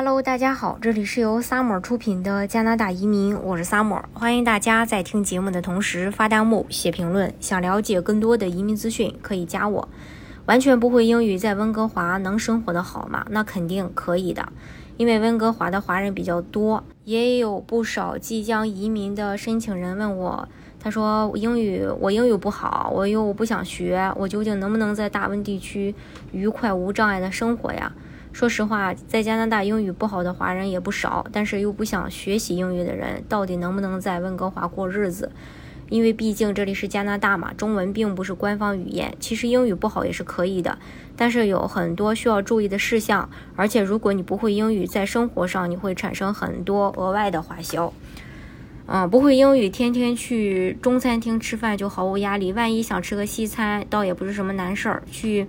Hello，大家好，这里是由 Summer 出品的加拿大移民，我是 Summer，欢迎大家在听节目的同时发弹幕、写评论。想了解更多的移民资讯，可以加我。完全不会英语，在温哥华能生活的好吗？那肯定可以的，因为温哥华的华人比较多，也有不少即将移民的申请人问我，他说英语我英语不好，我又不想学，我究竟能不能在大温地区愉快无障碍的生活呀？说实话，在加拿大英语不好的华人也不少，但是又不想学习英语的人，到底能不能在温哥华过日子？因为毕竟这里是加拿大嘛，中文并不是官方语言。其实英语不好也是可以的，但是有很多需要注意的事项。而且如果你不会英语，在生活上你会产生很多额外的花销。嗯，不会英语，天天去中餐厅吃饭就毫无压力。万一想吃个西餐，倒也不是什么难事儿。去。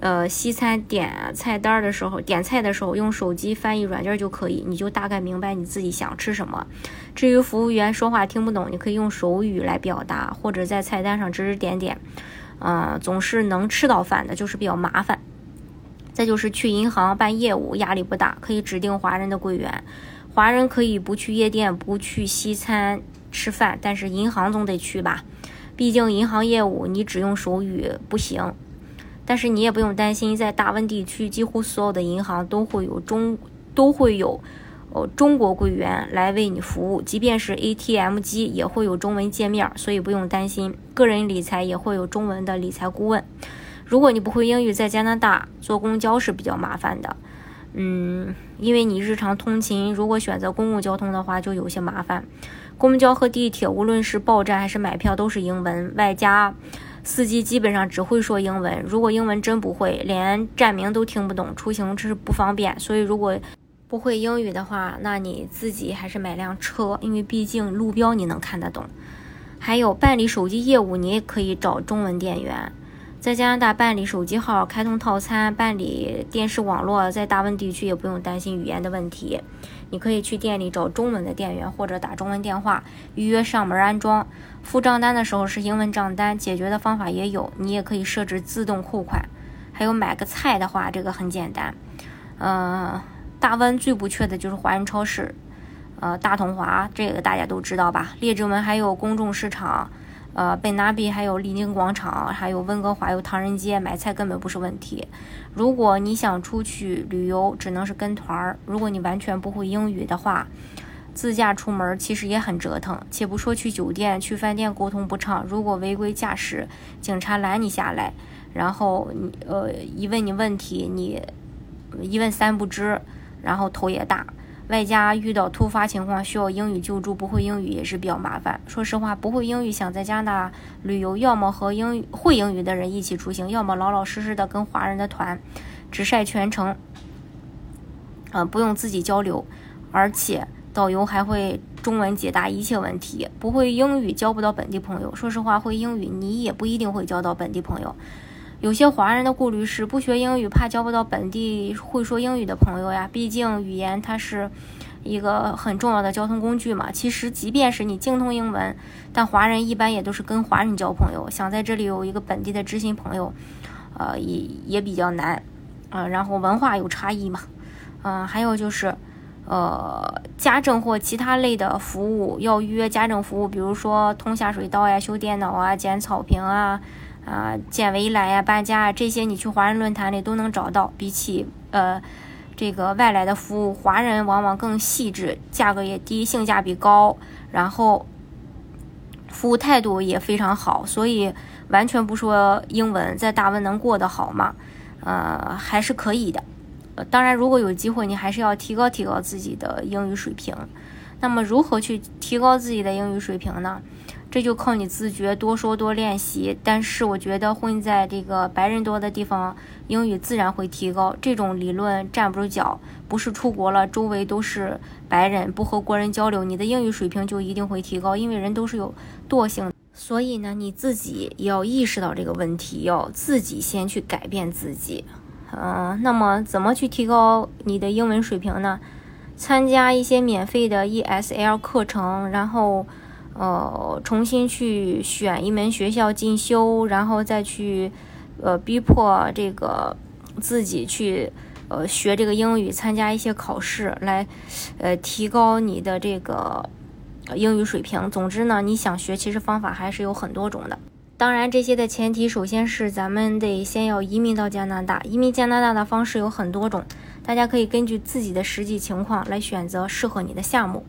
呃，西餐点菜单的时候，点菜的时候用手机翻译软件就可以，你就大概明白你自己想吃什么。至于服务员说话听不懂，你可以用手语来表达，或者在菜单上指指点点。嗯，总是能吃到饭的，就是比较麻烦。再就是去银行办业务，压力不大，可以指定华人的柜员。华人可以不去夜店，不去西餐吃饭，但是银行总得去吧？毕竟银行业务你只用手语不行。但是你也不用担心，在大温地区，几乎所有的银行都会有中都会有，呃，中国柜员来为你服务。即便是 ATM 机也会有中文界面，所以不用担心。个人理财也会有中文的理财顾问。如果你不会英语，在加拿大坐公交是比较麻烦的，嗯，因为你日常通勤如果选择公共交通的话，就有些麻烦。公交和地铁，无论是报站还是买票，都是英文，外加。司机基本上只会说英文，如果英文真不会，连站名都听不懂，出行是不方便。所以如果不会英语的话，那你自己还是买辆车，因为毕竟路标你能看得懂。还有办理手机业务，你也可以找中文店员。在加拿大办理手机号、开通套餐、办理电视网络，在大温地区也不用担心语言的问题。你可以去店里找中文的店员，或者打中文电话预约上门安装。付账单的时候是英文账单，解决的方法也有。你也可以设置自动扣款。还有买个菜的话，这个很简单。嗯，大温最不缺的就是华人超市，呃，大统华这个大家都知道吧？列治文还有公众市场。呃，贝纳比还有丽宁广场，还有温哥华有唐人街，买菜根本不是问题。如果你想出去旅游，只能是跟团儿。如果你完全不会英语的话，自驾出门其实也很折腾。且不说去酒店、去饭店沟通不畅，如果违规驾驶，警察拦你下来，然后你呃一问你问题，你一问三不知，然后头也大。外加遇到突发情况需要英语救助，不会英语也是比较麻烦。说实话，不会英语想在加拿大旅游，要么和英语会英语的人一起出行，要么老老实实的跟华人的团，只晒全程，呃，不用自己交流，而且导游还会中文解答一切问题。不会英语交不到本地朋友。说实话，会英语你也不一定会交到本地朋友。有些华人的顾虑是不学英语，怕交不到本地会说英语的朋友呀。毕竟语言它是一个很重要的交通工具嘛。其实即便是你精通英文，但华人一般也都是跟华人交朋友。想在这里有一个本地的知心朋友，呃，也也比较难。呃，然后文化有差异嘛。嗯，还有就是，呃，家政或其他类的服务要预约家政服务，比如说通下水道呀、修电脑啊、剪草坪啊。啊，建围栏呀、搬家啊，这些你去华人论坛里都能找到。比起呃这个外来的服务，华人往往更细致，价格也低，性价比高，然后服务态度也非常好。所以完全不说英文，在大温能过得好吗？呃，还是可以的。呃当然，如果有机会，你还是要提高提高自己的英语水平。那么，如何去提高自己的英语水平呢？这就靠你自觉，多说多练习。但是我觉得混在这个白人多的地方，英语自然会提高。这种理论站不住脚。不是出国了，周围都是白人，不和国人交流，你的英语水平就一定会提高。因为人都是有惰性，所以呢，你自己也要意识到这个问题，要自己先去改变自己。嗯，那么怎么去提高你的英文水平呢？参加一些免费的 ESL 课程，然后。呃，重新去选一门学校进修，然后再去，呃，逼迫这个自己去，呃。学这个英语，参加一些考试，来呃提高你的这个英语水平。总之呢，你想学，其实方法还是有很多种的。当然，这些的前提首先是咱们得先要移民到加拿大。移民加拿大的方式有很多种，大家可以根据自己的实际情况来选择适合你的项目。